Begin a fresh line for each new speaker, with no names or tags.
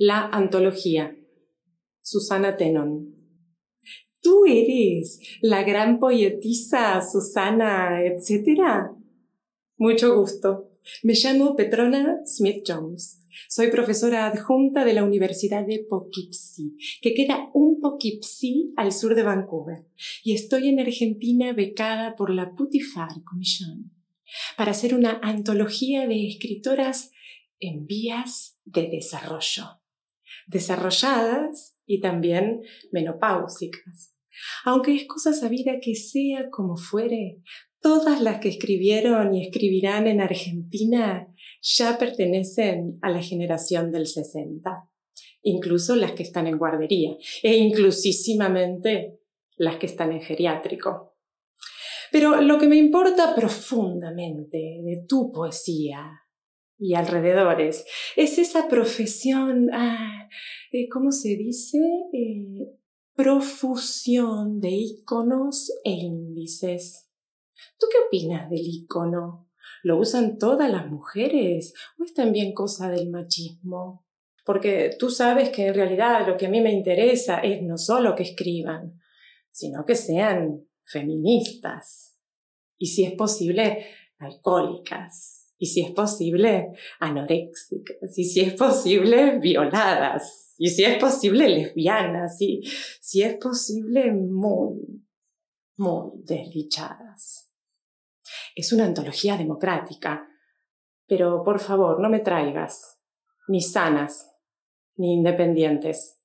La antología. Susana Tenon. ¿Tú eres la gran poetisa Susana, etcétera? Mucho gusto. Me llamo Petrona Smith Jones. Soy profesora adjunta de la Universidad de Poughkeepsie, que queda un Poughkeepsie al sur de Vancouver, y estoy en Argentina becada por la Putifar Commission para hacer una antología de escritoras en vías de desarrollo, desarrolladas y también menopáusicas. Aunque es cosa sabida que sea como fuere, todas las que escribieron y escribirán en Argentina ya pertenecen a la generación del 60, incluso las que están en guardería e inclusísimamente las que están en geriátrico. Pero lo que me importa profundamente de tu poesía y alrededores es esa profesión, ah, eh, ¿cómo se dice? Eh, profusión de iconos e índices. ¿Tú qué opinas del icono? ¿Lo usan todas las mujeres o es también cosa del machismo? Porque tú sabes que en realidad lo que a mí me interesa es no solo que escriban, sino que sean feministas. Y si es posible, alcohólicas. Y si es posible, anoréxicas. Y si es posible, violadas. Y si es posible, lesbianas. Y si es posible, muy, muy desdichadas. Es una antología democrática. Pero por favor, no me traigas ni sanas ni independientes.